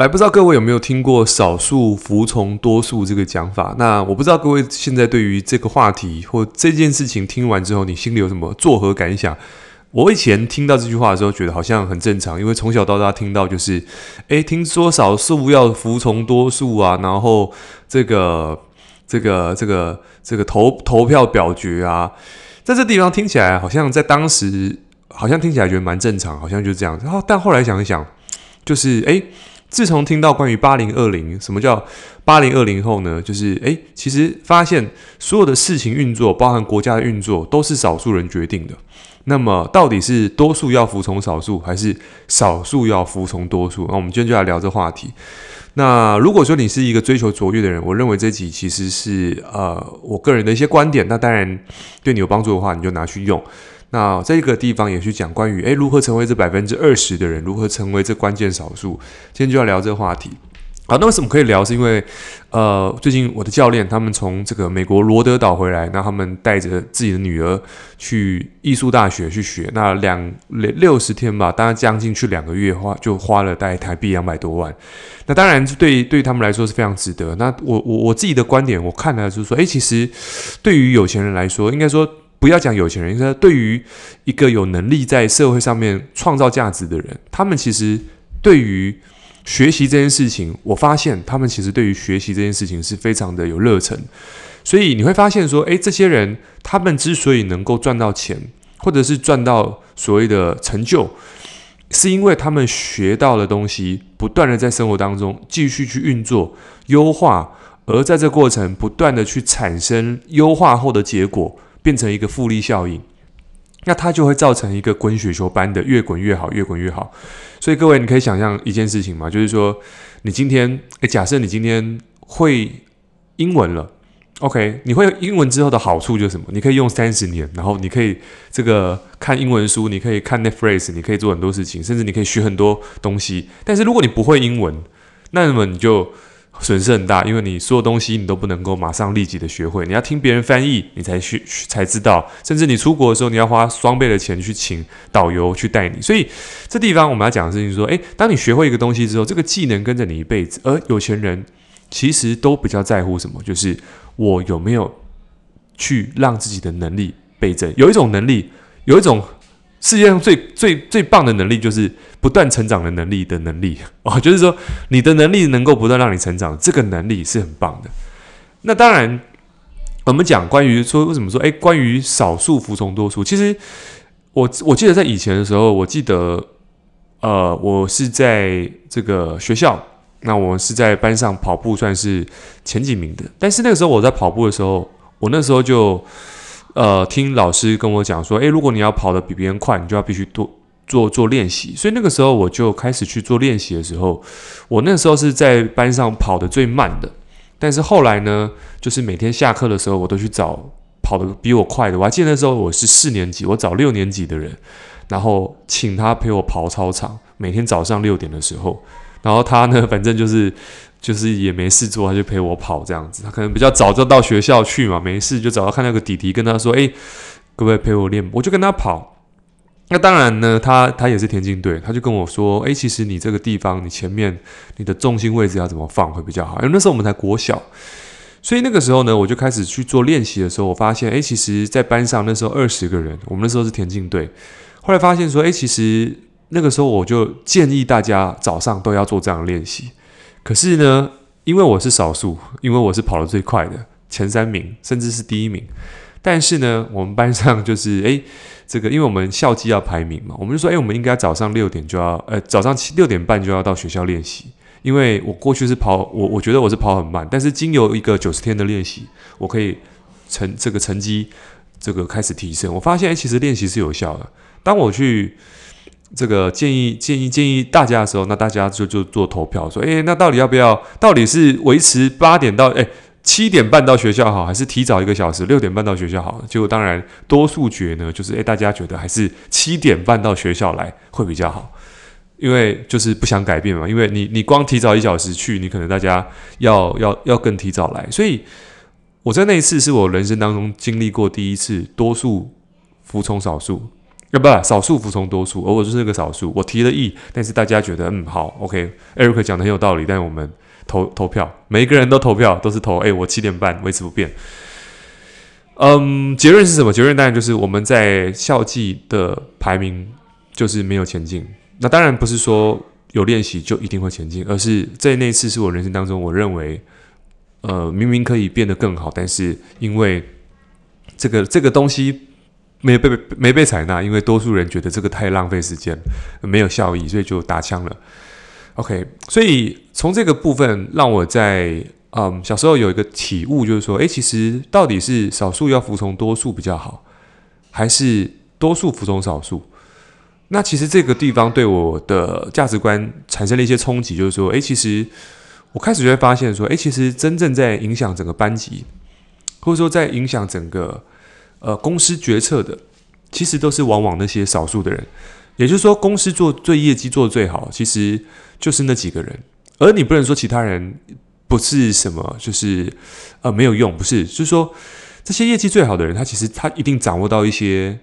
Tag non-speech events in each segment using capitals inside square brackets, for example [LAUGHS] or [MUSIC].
来，不知道各位有没有听过“少数服从多数”这个讲法？那我不知道各位现在对于这个话题或这件事情听完之后，你心里有什么作何感想？我以前听到这句话的时候，觉得好像很正常，因为从小到大听到就是，诶，听说少数要服从多数啊，然后这个、这个、这个、这个投投票表决啊，在这地方听起来好像在当时好像听起来觉得蛮正常，好像就这样。然后但后来想一想，就是诶。自从听到关于八零二零，什么叫八零二零后呢？就是诶，其实发现所有的事情运作，包含国家的运作，都是少数人决定的。那么，到底是多数要服从少数，还是少数要服从多数？那我们今天就来聊这话题。那如果说你是一个追求卓越的人，我认为这集其实是呃我个人的一些观点。那当然对你有帮助的话，你就拿去用。那这个地方也去讲关于诶如何成为这百分之二十的人，如何成为这关键少数。今天就要聊这个话题。好，那为什么可以聊？是因为呃，最近我的教练他们从这个美国罗德岛回来，那他们带着自己的女儿去艺术大学去学，那两六六十天吧，大概将近去两个月花就花了大概台币两百多万。那当然对对他们来说是非常值得。那我我我自己的观点，我看了就是说，诶，其实对于有钱人来说，应该说。不要讲有钱人，应该对于一个有能力在社会上面创造价值的人，他们其实对于学习这件事情，我发现他们其实对于学习这件事情是非常的有热忱。所以你会发现说，诶，这些人他们之所以能够赚到钱，或者是赚到所谓的成就，是因为他们学到的东西，不断的在生活当中继续去运作、优化，而在这过程不断的去产生优化后的结果。变成一个复利效应，那它就会造成一个滚雪球般的越滚越好，越滚越好。所以各位，你可以想象一件事情嘛，就是说，你今天，诶，假设你今天会英文了，OK，你会英文之后的好处就是什么？你可以用三十年，然后你可以这个看英文书，你可以看 Netflix，你可以做很多事情，甚至你可以学很多东西。但是如果你不会英文，那么你就损失很大，因为你所有东西你都不能够马上立即的学会，你要听别人翻译，你才学才知道。甚至你出国的时候，你要花双倍的钱去请导游去带你。所以这地方我们要讲的事情是说，诶，当你学会一个东西之后，这个技能跟着你一辈子。而有钱人其实都比较在乎什么？就是我有没有去让自己的能力倍增。有一种能力，有一种。世界上最最最棒的能力就是不断成长的能力的能力 [LAUGHS] 哦，就是说你的能力能够不断让你成长，这个能力是很棒的。那当然，我们讲关于说为什么说诶，关于少数服从多数，其实我我记得在以前的时候，我记得呃，我是在这个学校，那我是在班上跑步算是前几名的，但是那个时候我在跑步的时候，我那时候就。呃，听老师跟我讲说，诶，如果你要跑得比别人快，你就要必须多做做练习。所以那个时候我就开始去做练习的时候，我那时候是在班上跑得最慢的。但是后来呢，就是每天下课的时候，我都去找跑得比我快的。我还记得那时候我是四年级，我找六年级的人，然后请他陪我跑操场，每天早上六点的时候，然后他呢，[LAUGHS] 反正就是。就是也没事做，他就陪我跑这样子。他可能比较早就到学校去嘛，没事就找到看那个弟弟，跟他说：“诶，可不可以陪我练？”我就跟他跑。那当然呢，他他也是田径队，他就跟我说：“诶，其实你这个地方，你前面你的重心位置要怎么放会比较好？”因为那时候我们才国小，所以那个时候呢，我就开始去做练习的时候，我发现，诶，其实，在班上那时候二十个人，我们那时候是田径队。后来发现说，诶，其实那个时候我就建议大家早上都要做这样的练习。可是呢，因为我是少数，因为我是跑得最快的前三名，甚至是第一名。但是呢，我们班上就是 [LAUGHS] 诶，这个因为我们校际要排名嘛，我们就说，诶，我们应该早上六点就要，呃，早上七六点半就要到学校练习。因为我过去是跑，我我觉得我是跑很慢，但是经由一个九十天的练习，我可以成这个成绩这个开始提升。我发现，诶，其实练习是有效的。当我去。这个建议建议建议大家的时候，那大家就就做投票，说，诶，那到底要不要？到底是维持八点到诶七点半到学校好，还是提早一个小时六点半到学校好？结果当然多数决呢，就是诶大家觉得还是七点半到学校来会比较好，因为就是不想改变嘛。因为你你光提早一小时去，你可能大家要要要更提早来。所以我在那一次是我人生当中经历过第一次多数服从少数。要不少数服从多数，而我就是那个少数。我提了议，但是大家觉得嗯好，OK，Eric 讲的很有道理，但我们投投票，每一个人都投票，都是投，哎，我七点半维持不变。嗯，结论是什么？结论当然就是我们在校际的排名就是没有前进。那当然不是说有练习就一定会前进，而是在那次是我人生当中，我认为，呃，明明可以变得更好，但是因为这个这个东西。没被没被采纳，因为多数人觉得这个太浪费时间，没有效益，所以就打枪了。OK，所以从这个部分让我在嗯小时候有一个体悟，就是说，诶，其实到底是少数要服从多数比较好，还是多数服从少数？那其实这个地方对我的价值观产生了一些冲击，就是说，诶，其实我开始就会发现说，诶，其实真正在影响整个班级，或者说在影响整个。呃，公司决策的其实都是往往那些少数的人，也就是说，公司做最业绩做的最好，其实就是那几个人。而你不能说其他人不是什么，就是呃没有用，不是，就是说这些业绩最好的人，他其实他一定掌握到一些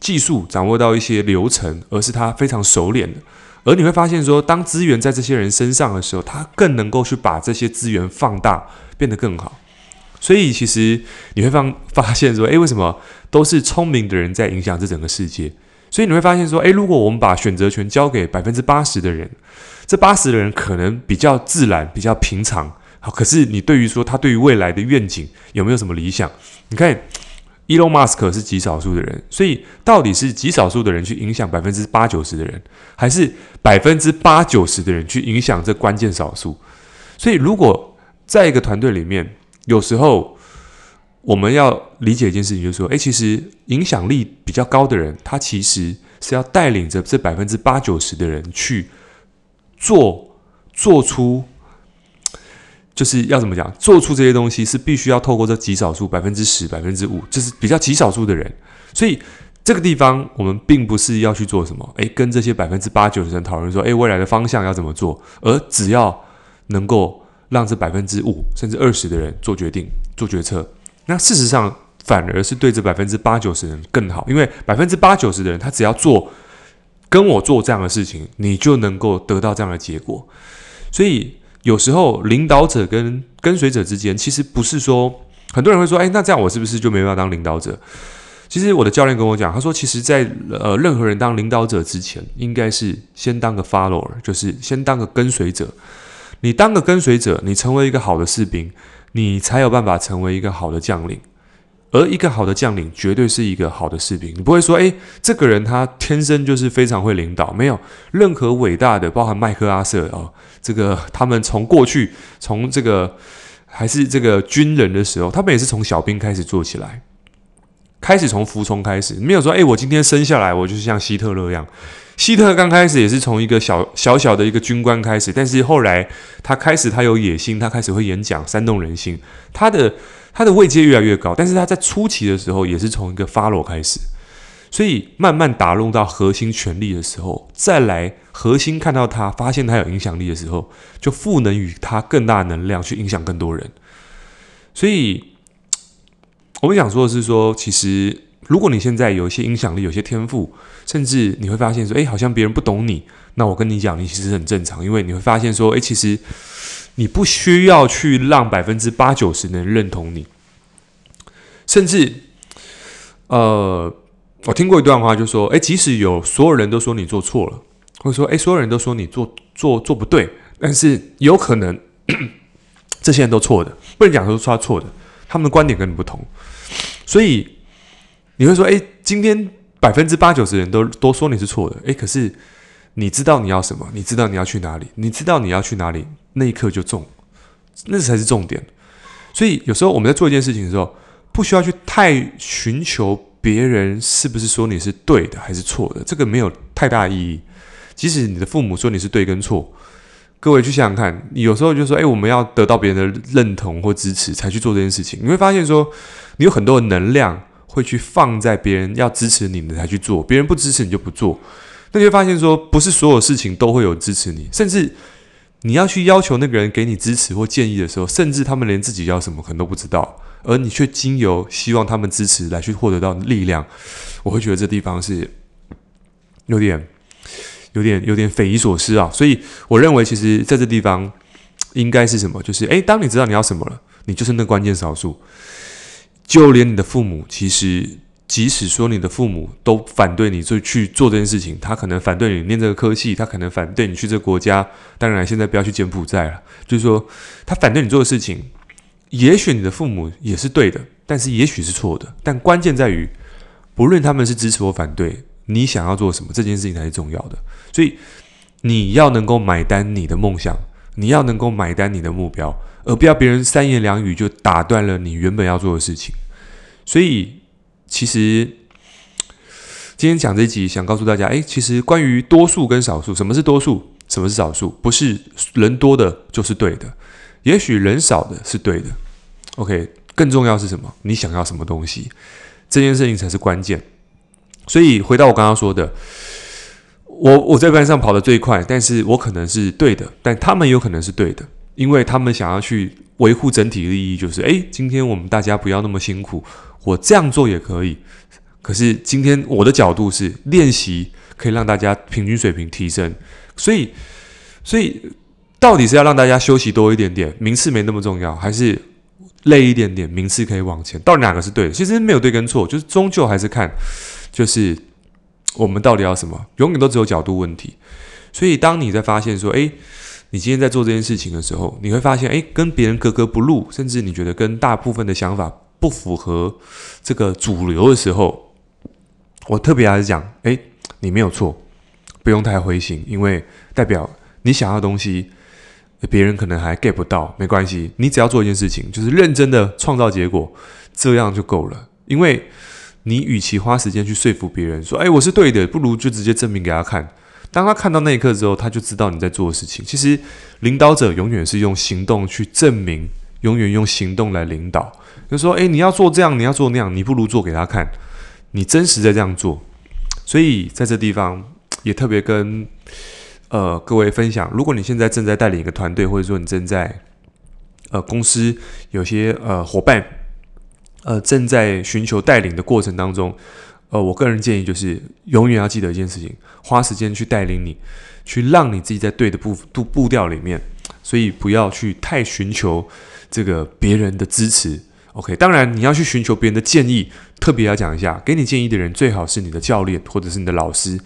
技术，掌握到一些流程，而是他非常熟练的。而你会发现说，当资源在这些人身上的时候，他更能够去把这些资源放大，变得更好。所以其实你会发发现说，诶，为什么都是聪明的人在影响这整个世界？所以你会发现说，诶，如果我们把选择权交给百分之八十的人，这八十的人可能比较自然、比较平常。好，可是你对于说他对于未来的愿景有没有什么理想？你看，Elon Musk 是极少数的人，所以到底是极少数的人去影响百分之八九十的人，还是百分之八九十的人去影响这关键少数？所以如果在一个团队里面，有时候我们要理解一件事情，就是说，哎，其实影响力比较高的人，他其实是要带领着这百分之八九十的人去做，做出，就是要怎么讲，做出这些东西是必须要透过这极少数百分之十、百分之五，就是比较极少数的人。所以这个地方我们并不是要去做什么，诶，跟这些百分之八九十的人讨论说，诶，未来的方向要怎么做，而只要能够。让这百分之五甚至二十的人做决定、做决策，那事实上反而是对这百分之八九十人更好，因为百分之八九十的人他只要做跟我做这样的事情，你就能够得到这样的结果。所以有时候领导者跟跟随者之间，其实不是说很多人会说：“哎，那这样我是不是就没办法当领导者？”其实我的教练跟我讲，他说：“其实，在呃任何人当领导者之前，应该是先当个 follower，就是先当个跟随者。”你当个跟随者，你成为一个好的士兵，你才有办法成为一个好的将领。而一个好的将领，绝对是一个好的士兵。你不会说，诶，这个人他天生就是非常会领导。没有任何伟大的，包含麦克阿瑟啊，这个他们从过去从这个还是这个军人的时候，他们也是从小兵开始做起来，开始从服从开始。没有说，诶，我今天生下来，我就是像希特勒一样。希特刚开始也是从一个小小小的一个军官开始，但是后来他开始他有野心，他开始会演讲，煽动人心，他的他的位阶越来越高。但是他在初期的时候也是从一个 follow 开始，所以慢慢打入到核心权力的时候，再来核心看到他，发现他有影响力的时候，就赋能于他更大能量去影响更多人。所以我们想说的是说，其实。如果你现在有一些影响力，有些天赋，甚至你会发现说，诶，好像别人不懂你，那我跟你讲，你其实很正常，因为你会发现说，诶，其实你不需要去让百分之八九十的人认同你，甚至，呃，我听过一段话，就说，诶，即使有所有人都说你做错了，或者说，诶，所有人都说你做做做不对，但是有可能 [COUGHS] 这些人都错的，不能讲说他错的，他们的观点跟你不同，所以。你会说：“诶，今天百分之八九十人都都说你是错的，诶，可是你知道你要什么？你知道你要去哪里？你知道你要去哪里？那一刻就中，那才是重点。所以有时候我们在做一件事情的时候，不需要去太寻求别人是不是说你是对的还是错的，这个没有太大意义。即使你的父母说你是对跟错，各位去想想看，有时候就说：诶，我们要得到别人的认同或支持才去做这件事情。你会发现说，你有很多的能量。”会去放在别人要支持你的才去做，别人不支持你就不做。那你会发现说，不是所有事情都会有支持你，甚至你要去要求那个人给你支持或建议的时候，甚至他们连自己要什么可能都不知道，而你却经由希望他们支持来去获得到力量，我会觉得这地方是有点、有点、有点匪夷所思啊。所以我认为，其实在这地方应该是什么？就是诶，当你知道你要什么了，你就是那关键少数。就连你的父母，其实。即使说你的父母都反对你就去做这件事情，他可能反对你念这个科系，他可能反对你去这个国家。当然，现在不要去柬埔寨了。就是说，他反对你做的事情，也许你的父母也是对的，但是也许是错的。但关键在于，不论他们是支持或反对，你想要做什么，这件事情才是重要的。所以，你要能够买单你的梦想，你要能够买单你的目标，而不要别人三言两语就打断了你原本要做的事情。所以。其实今天讲这一集，想告诉大家，诶，其实关于多数跟少数，什么是多数，什么是少数？不是人多的就是对的，也许人少的是对的。OK，更重要是什么？你想要什么东西，这件事情才是关键。所以回到我刚刚说的，我我在班上跑得最快，但是我可能是对的，但他们有可能是对的，因为他们想要去维护整体利益，就是诶，今天我们大家不要那么辛苦。我这样做也可以，可是今天我的角度是练习可以让大家平均水平提升，所以，所以到底是要让大家休息多一点点，名次没那么重要，还是累一点点，名次可以往前？到底哪个是对的？其实没有对跟错，就是终究还是看，就是我们到底要什么，永远都只有角度问题。所以当你在发现说，诶，你今天在做这件事情的时候，你会发现，诶，跟别人格格不入，甚至你觉得跟大部分的想法。不符合这个主流的时候，我特别还是讲，诶，你没有错，不用太灰心，因为代表你想要的东西，别人可能还 get 不到，没关系，你只要做一件事情，就是认真的创造结果，这样就够了。因为你与其花时间去说服别人说，诶，我是对的，不如就直接证明给他看。当他看到那一刻之后，他就知道你在做的事情。其实，领导者永远是用行动去证明，永远用行动来领导。就说：“诶，你要做这样，你要做那样，你不如做给他看，你真实在这样做。所以在这地方也特别跟呃各位分享，如果你现在正在带领一个团队，或者说你正在呃公司有些呃伙伴呃正在寻求带领的过程当中，呃，我个人建议就是永远要记得一件事情：花时间去带领你，去让你自己在对的步步步调里面。所以不要去太寻求这个别人的支持。” OK，当然你要去寻求别人的建议，特别要讲一下，给你建议的人最好是你的教练或者是你的老师，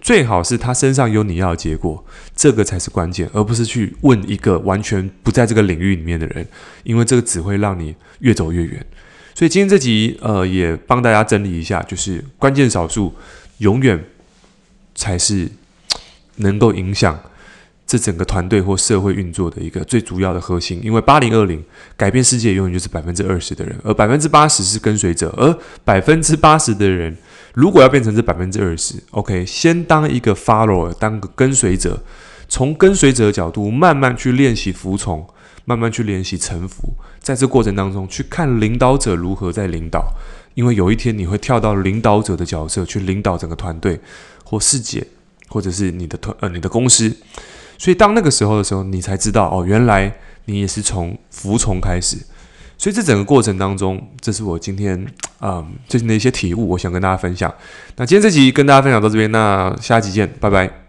最好是他身上有你要的结果，这个才是关键，而不是去问一个完全不在这个领域里面的人，因为这个只会让你越走越远。所以今天这集呃也帮大家整理一下，就是关键少数永远才是能够影响。这整个团队或社会运作的一个最主要的核心，因为八零二零改变世界永远就是百分之二十的人，而百分之八十是跟随者，而百分之八十的人如果要变成这百分之二十，OK，先当一个 follower，当个跟随者，从跟随者的角度慢慢去练习服从，慢慢去练习臣服，在这过程当中去看领导者如何在领导，因为有一天你会跳到领导者的角色去领导整个团队或世界，或者是你的团呃你的公司。所以，当那个时候的时候，你才知道哦，原来你也是从服从开始。所以，这整个过程当中，这是我今天嗯最近的一些体悟，我想跟大家分享。那今天这集跟大家分享到这边，那下集见，拜拜。